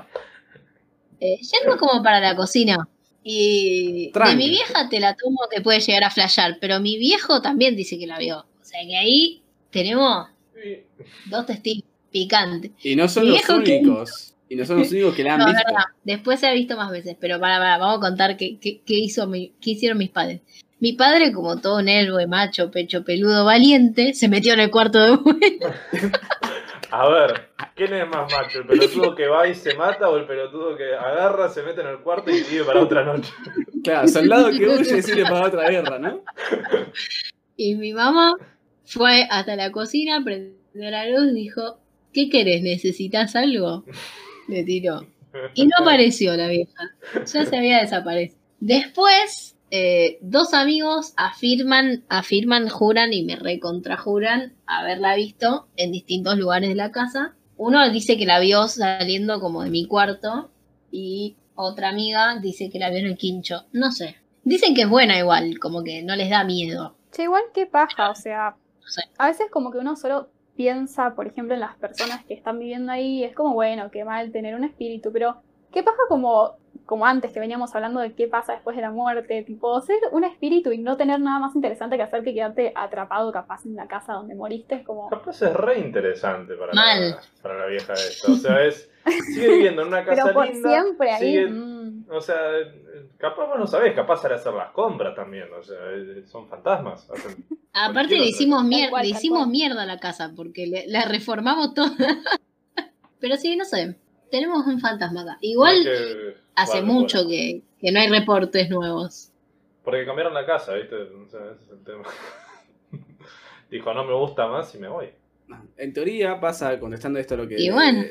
Yendo como para la cocina. Y de mi vieja te la tomo que puede llegar a flashear, pero mi viejo también dice que la vio. O sea que ahí tenemos Sí. dos testigos picantes. Y no son Mi los que- únicos. Y no son los únicos que la han No, es visto. verdad. Después se ha visto más veces, pero para, para, vamos a contar qué, qué, qué hizo mi- qué hicieron mis padres. Mi padre, como todo un héroe, macho, pecho peludo, valiente, se metió en el cuarto de vuelta. [laughs] A ver, ¿quién es más macho? ¿El pelotudo que va y se mata o el pelotudo que agarra, se mete en el cuarto y vive para otra noche? Claro, soldado que huye sirve para otra guerra, ¿no? Y mi mamá fue hasta la cocina, prendió la luz, dijo, ¿qué querés? ¿Necesitas algo? Le tiró. Y no apareció la vieja. Ya se había desaparecido. Después, eh, dos amigos afirman, afirman, juran y me recontrajuran haberla visto en distintos lugares de la casa. Uno dice que la vio saliendo como de mi cuarto y otra amiga dice que la vio en el quincho. No sé. Dicen que es buena igual, como que no les da miedo. Che, igual qué paja, o sea, No sé. a veces como que uno solo piensa, por ejemplo, en las personas que están viviendo ahí, es como, bueno, qué mal tener un espíritu, pero qué paja como, como antes que veníamos hablando de qué pasa después de la muerte, tipo, ser un espíritu y no tener nada más interesante que hacer que quedarte atrapado capaz en la casa donde moriste, es como... Capaz es re interesante para, Mal. La, para la vieja esta. O sea, es. Sigue viviendo en una [laughs] casa Pero por linda. siempre ahí... sigue- mm. o sea, capaz vos no sabés, capaz sale a hacer las compras también. O sea, eh, son fantasmas. hacen- Aparte le hicimos, mier- cual, le hicimos mierda a la casa porque le- la reformamos toda. [laughs] Pero sí, no sé. Tenemos un fantasma acá. Igual hace bueno, mucho bueno. que, que no hay reportes nuevos. Porque cambiaron la casa, ¿viste? O sea, ese es el tema. [laughs] Dijo, no me gusta más y me voy. En teoría pasa, contestando esto lo que, Y bueno.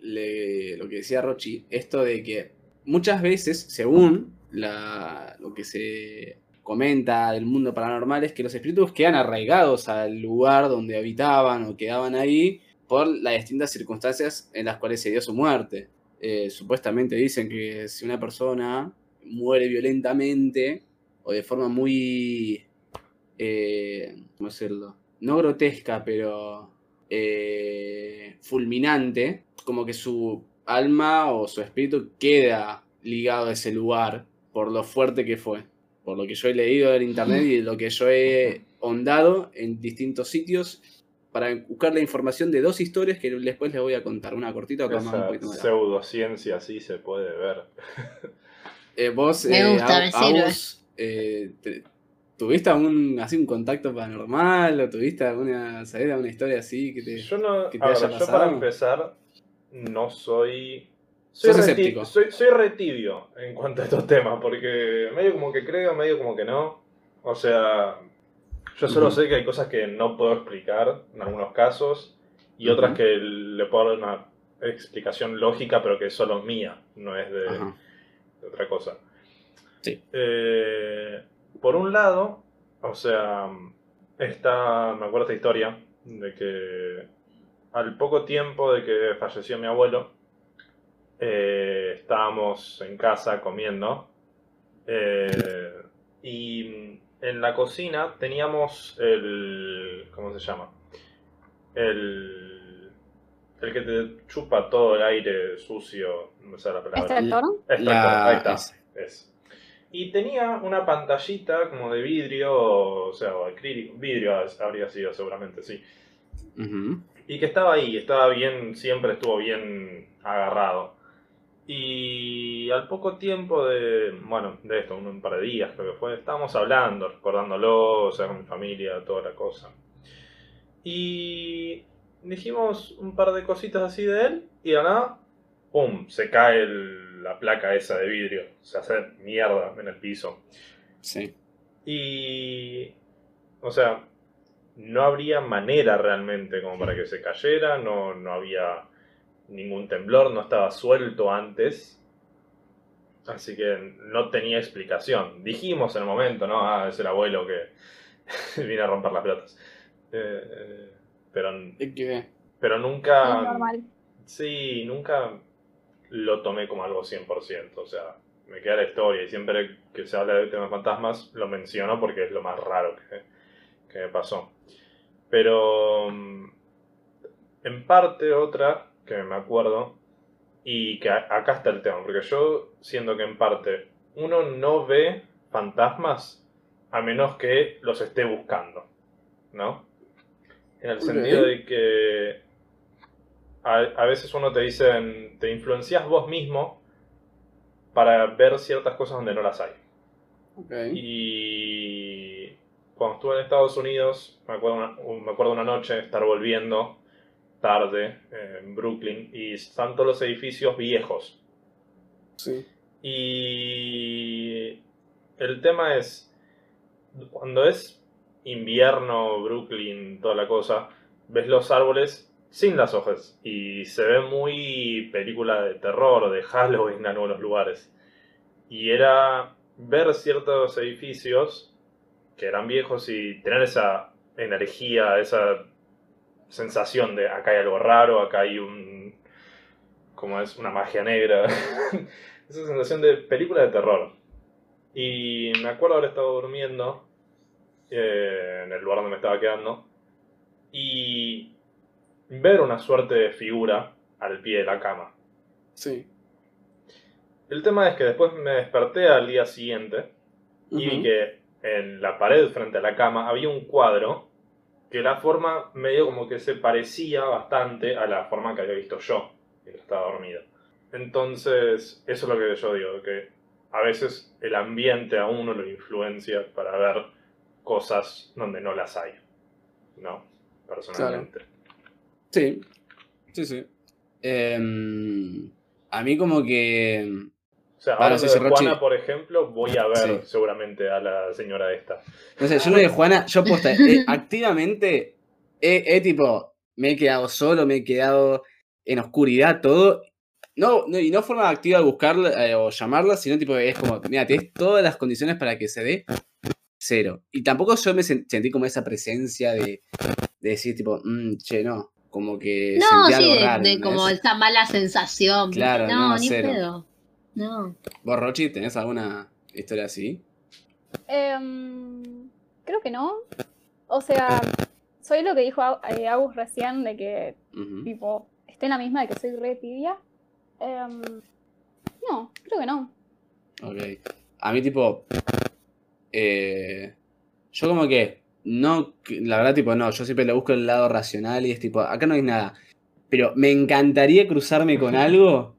le- lo que decía Rochi, esto de que muchas veces, según la, lo que se comenta del mundo paranormal, es que los espíritus quedan arraigados al lugar donde habitaban o quedaban ahí por las distintas circunstancias en las cuales se dio su muerte. Eh, supuestamente dicen que si una persona muere violentamente o de forma muy, eh, ¿cómo decirlo? No grotesca, pero eh, fulminante, como que su alma o su espíritu queda ligado a ese lugar por lo fuerte que fue. Por lo que yo he leído en internet y lo que yo he hondado en distintos sitios para buscar la información de dos historias que después les voy a contar. Una cortita, otra más un poquito más pseudociencia sí se puede ver. Eh, vos, Me eh, gusta, a- me a sirve. vos, eh, te- ¿tuviste algún, así un contacto paranormal o tuviste alguna, ¿sabés de alguna historia así que te... Yo no. ¿Qué te a ver, haya yo para empezar, no soy. Soy, Sos reti- escéptico. soy, soy retibio en cuanto a estos temas, porque medio como que creo, medio como que no. O sea, yo solo sé que hay cosas que no puedo explicar en algunos casos y otras que le puedo dar una explicación lógica, pero que es solo mía, no es de otra cosa. Sí. Eh, por un lado, o sea, esta, me acuerdo esta historia de que al poco tiempo de que falleció mi abuelo, eh, estábamos en casa comiendo eh, y en la cocina teníamos el, ¿cómo se llama? El, el que te chupa todo el aire sucio, no sale la palabra. ¿Extractor? Extractor, La- ahí está. Es. Y tenía una pantallita como de vidrio, o sea, o acrílico, vidrio habría sido seguramente, sí. Y que estaba ahí, estaba bien, siempre estuvo bien agarrado. Y al poco tiempo de, bueno, de esto, un, par de días creo que fue, estábamos hablando, recordándolo, o sea, con mi familia, toda la cosa. Y dijimos un par de cositas así de él, y de nada, ¡pum! Se cae el- la placa esa de vidrio, se hace mierda en el piso. Sí. Y. O sea, no habría manera realmente como para que se cayera, no, no había ningún temblor, no estaba suelto antes. Así que no tenía explicación. Dijimos en el momento, ¿no? Ah, es el abuelo que [laughs] vino a romper las pelotas. Eh, eh, pero, pero nunca. Normal. Sí, nunca lo tomé como algo 100%. O sea, me queda la historia y siempre que se habla de temas fantasmas lo menciono porque es lo más raro que, que me pasó. Pero mm, en parte otra que me acuerdo y que acá está el tema, porque yo siento que en parte uno no ve fantasmas a menos que los esté buscando, ¿no? En el sentido de que a, a veces uno te dicen, te influencias vos mismo para ver ciertas cosas donde no las hay. Y cuando estuve en Estados Unidos, me acuerdo una, un- me acuerdo una noche estar volviendo tarde en Brooklyn y están todos los edificios viejos. Sí. Y el tema es, cuando es invierno, Brooklyn, toda la cosa, ves los árboles sin las hojas y se ve muy película de terror de Halloween en algunos lugares. Y era ver ciertos edificios que eran viejos y tener esa energía, esa sensación de acá hay algo raro, acá hay un... como es una magia negra. [laughs] esa sensación de película de terror. Y me acuerdo haber estado durmiendo eh, en el lugar donde me estaba quedando y ver una suerte de figura al pie de la cama. Sí. El tema es que después me desperté al día siguiente y vi que en la pared frente a la cama había un cuadro que la forma medio como que se parecía bastante a la forma que había visto yo, que estaba dormido. Entonces, eso es lo que yo digo, que a veces el ambiente a uno lo influencia para ver cosas donde no las hay. ¿No? Personalmente. Sí. Sí, sí. Em, a mí como que... O sea, Ahora de Rochi. Juana, por ejemplo, voy a ver Sí. seguramente a la señora esta. No sé, yo no de Juana, yo posta, eh, activamente he, he tipo, me he quedado solo, me he quedado en oscuridad, todo. No, no, y no forma activa de buscarla eh, o llamarla, sino tipo, es como, mira, tienes todas las condiciones para que se dé cero. Y tampoco yo me sen- sentí como esa presencia de, de decir, tipo, "Mm, che, no, como que No, sentí sí, algo de, raro. de ¿entendés? como esa mala sensación. Claro, no, no, ni cero. pedo. No. ¿Vos, Rochi, tenés alguna historia así? Em, creo que no. O sea, soy lo que dijo eh, Agus recién, de que, tipo, esté en la misma de que soy re tibia. Em, no, creo que no. Ok. A mí, tipo. eh, yo, como que. No, la verdad, tipo, no. Yo siempre le busco el lado racional y es tipo, acá no hay nada. Pero me encantaría cruzarme con [laughs] algo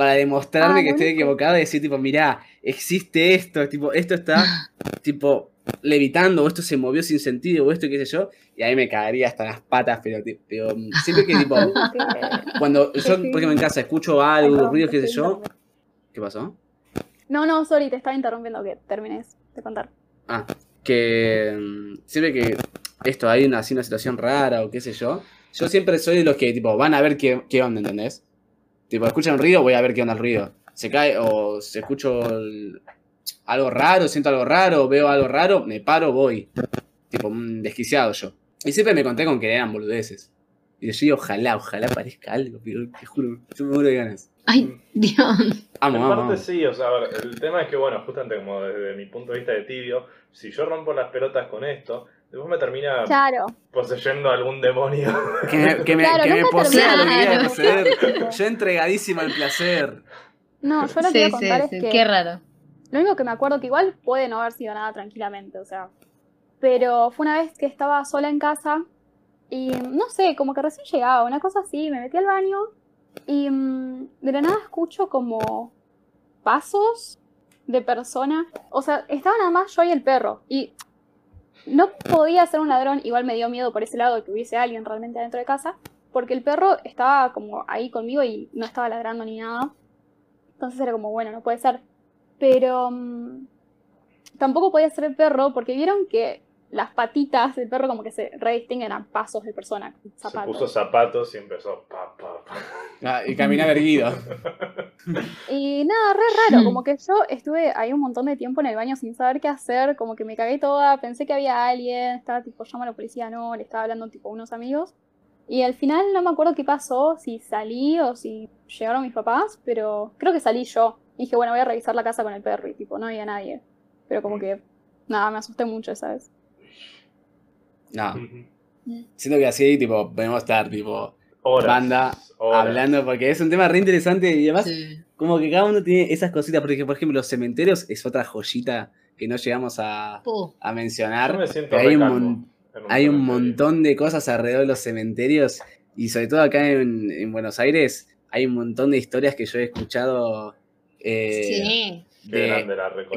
para demostrarme Ah, que estoy buenísimo. equivocado y decir, tipo, mirá, existe esto, tipo, esto está, [gasps] tipo, levitando, o esto se movió sin sentido, o esto, qué sé yo. Y ahí me caería hasta las patas, pero, siempre que, tipo, [laughs] [laughs] cuando yo, por ejemplo, en casa escucho algo, perdón, ruidos, qué sé yo. ¿Qué pasó? No, no, sorry, te estaba interrumpiendo que termines de contar. Ah, que mm, siempre que esto hay una, así una situación rara o qué sé yo, yo siempre soy de los que tipo van a ver qué, qué onda, ¿entendés? Tipo, escuchan un ruido, voy a ver qué onda el ruido. Se cae o se escucho el- algo raro, siento algo raro, veo algo raro, me paro, voy. Tipo, un desquiciado yo. Y siempre me conté con que eran boludeces. Y yo digo, ojalá, ojalá parezca algo, pero te juro, yo me muero de ganas. Ay, Dios. Amo, en amo, parte amo. sí, o sea, a ver, el tema es que, bueno, justamente como desde mi punto de vista de tibio, si yo rompo las pelotas con esto, después me termina Claro. poseyendo algún demonio. Que me, que me, Claro, que me posea lo que termina. quiera poseer. Yo entregadísimo al placer. No, yo lo que Sí, sí, contar sí, es que qué raro. lo único que me acuerdo que igual puede no haber sido nada tranquilamente, o sea. Pero fue una vez que estaba sola en casa y no sé, como que recién llegaba, una cosa así, me metí al baño y mm, de la nada escucho como pasos de persona. O sea, estaba nada más yo y el perro. Y no podía ser un ladrón, igual me dio miedo por ese lado de que hubiese alguien realmente adentro de casa, porque el perro estaba como ahí conmigo y no estaba ladrando ni nada. Entonces era como, bueno, no puede ser. Pero mm, tampoco podía ser el perro porque vieron que las patitas del perro como que se redistinguen a pasos de persona, Se zapatos. puso zapatos y empezó pa, pa, pa. Ah, y caminar erguido. [laughs] Y nada, re raro, como que yo estuve ahí un montón de tiempo en el baño sin saber qué hacer, como que me cagué toda, pensé que había alguien, estaba tipo, llama a la policía, no, le estaba hablando tipo a unos amigos. Y al final no me acuerdo qué pasó, si salí o si llegaron mis papás, pero creo que salí yo. Y dije, bueno, voy a revisar la casa con el perro y tipo, no había nadie. Pero como que, nada, me asusté mucho, ¿sabes? No, siento que así, tipo, podemos estar, tipo, Horas, banda, horas. hablando, porque es un tema re interesante y además, Sí. como que cada uno tiene esas cositas, porque, por ejemplo, los cementerios es otra joyita que no llegamos a, a Yo mencionar. me siento hay un, hay un montón de cosas alrededor de los cementerios y sobre todo acá en, en Buenos Aires hay un montón de historias que yo he escuchado eh, Sí. De-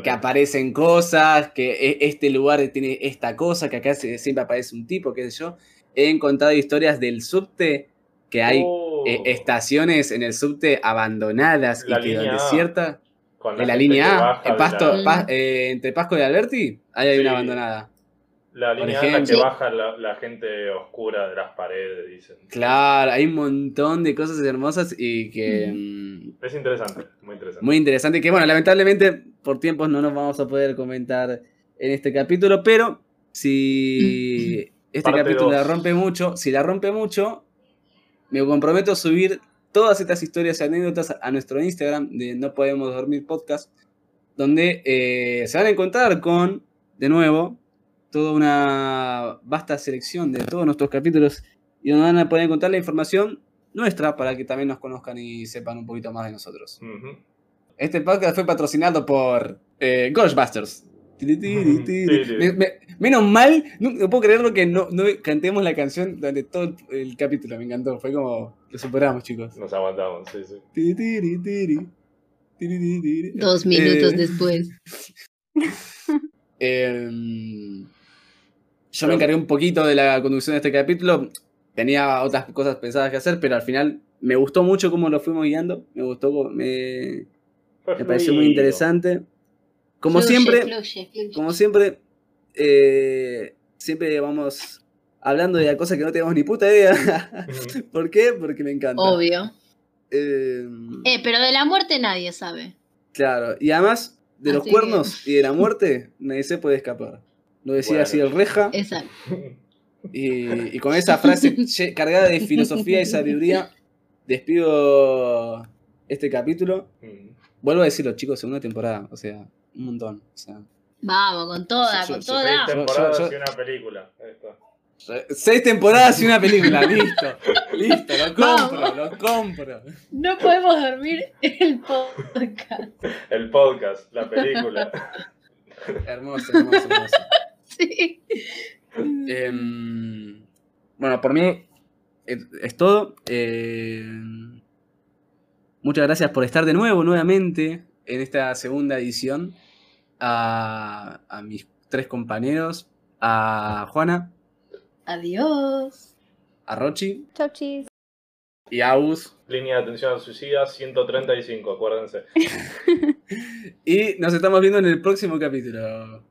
que aparecen cosas, que e- este lugar tiene esta cosa, que acá siempre aparece un tipo, qué sé yo. He encontrado historias del subte, que hay Oh, eh, estaciones en el subte abandonadas La y que desierta. De la línea A, en Pasto, la- eh, entre Pasco y Alberti, ahí hay Sí. una abandonada. La línea A en la que ejemplo. baja la, la gente oscura de las paredes, dicen. Claro, hay un montón de cosas hermosas y que... mm, Es interesante, muy interesante. Muy interesante, que bueno, lamentablemente por tiempos no nos vamos a poder comentar en este capítulo, pero si este Parte capítulo la rompe mucho, si la rompe mucho, me comprometo a subir todas estas historias y anécdotas a nuestro Instagram de No Podemos Dormir Podcast, donde eh, se van a encontrar con, de nuevo, toda una vasta selección de todos nuestros capítulos y donde van a poder encontrar la información nuestra para que también nos conozcan y sepan un poquito más de nosotros. Este podcast fue patrocinado por eh, Ghostbusters. Tiri, tiri, tiri. Sí, sí. Me- me- menos mal, no, no puedo creerlo que no, no cantemos la canción durante todo el, el capítulo, me encantó. Fue como, lo superamos, chicos. Nos aguantamos, sí, sí. Tiri, tiri, tiri. Tiri, tiri, tiri. Dos minutos Eh, después. [laughs] em, yo me encargué un poquito de la conducción de este capítulo. Tenía otras cosas pensadas que hacer, pero al final me gustó mucho cómo lo fuimos guiando. Me gustó, me, me pareció muy interesante. Como Fluye, siempre, fluye, fluye. como siempre, eh, siempre vamos hablando de cosas que no tenemos ni puta idea. [laughs] ¿Por qué? Porque me encanta. Obvio. Eh, Eh, pero de la muerte nadie sabe. claro, y además de los cuernos y de la muerte, nadie se puede escapar. Lo decía Bueno. así el reja. Exacto. [laughs] Y, y con esa frase cargada de filosofía y sabiduría, despido este capítulo. Vuelvo a decirlo, chicos, segunda temporada. O sea, un montón. O sea, Vamos, con toda, Yo- con yo- toda. Seis temporadas yo- y una película. Seis temporadas y una película, [laughs] listo. Listo, lo compro, Vamos. lo compro. No podemos dormir el podcast. El podcast, la película. Hermoso, hermoso, hermoso. [laughs] Sí. Em, bueno, por mí es, es todo. Em, muchas gracias por estar de nuevo, nuevamente, en esta segunda edición. A, a mis tres compañeros, a Juana, Adiós. a Rochi Chau, chis. y a Agus. Línea de atención al suicida 135, acuérdense. [laughs] Y nos estamos viendo en el próximo capítulo.